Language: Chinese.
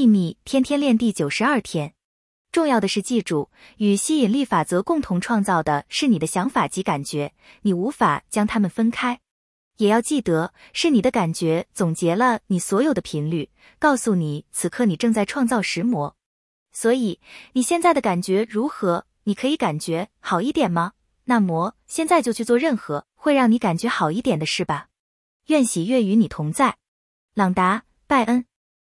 秘密天天练第九十二天。重要的是记住，与吸引力法则共同创造的是你的想法及感觉，你无法将它们分开。也要记得，是你的感觉总结了你所有的频率，告诉你此刻你正在创造石魔。所以你现在的感觉如何？你可以感觉好一点吗？那么现在就去做任何会让你感觉好一点的事吧。愿喜悦与你同在，朗达·拜恩。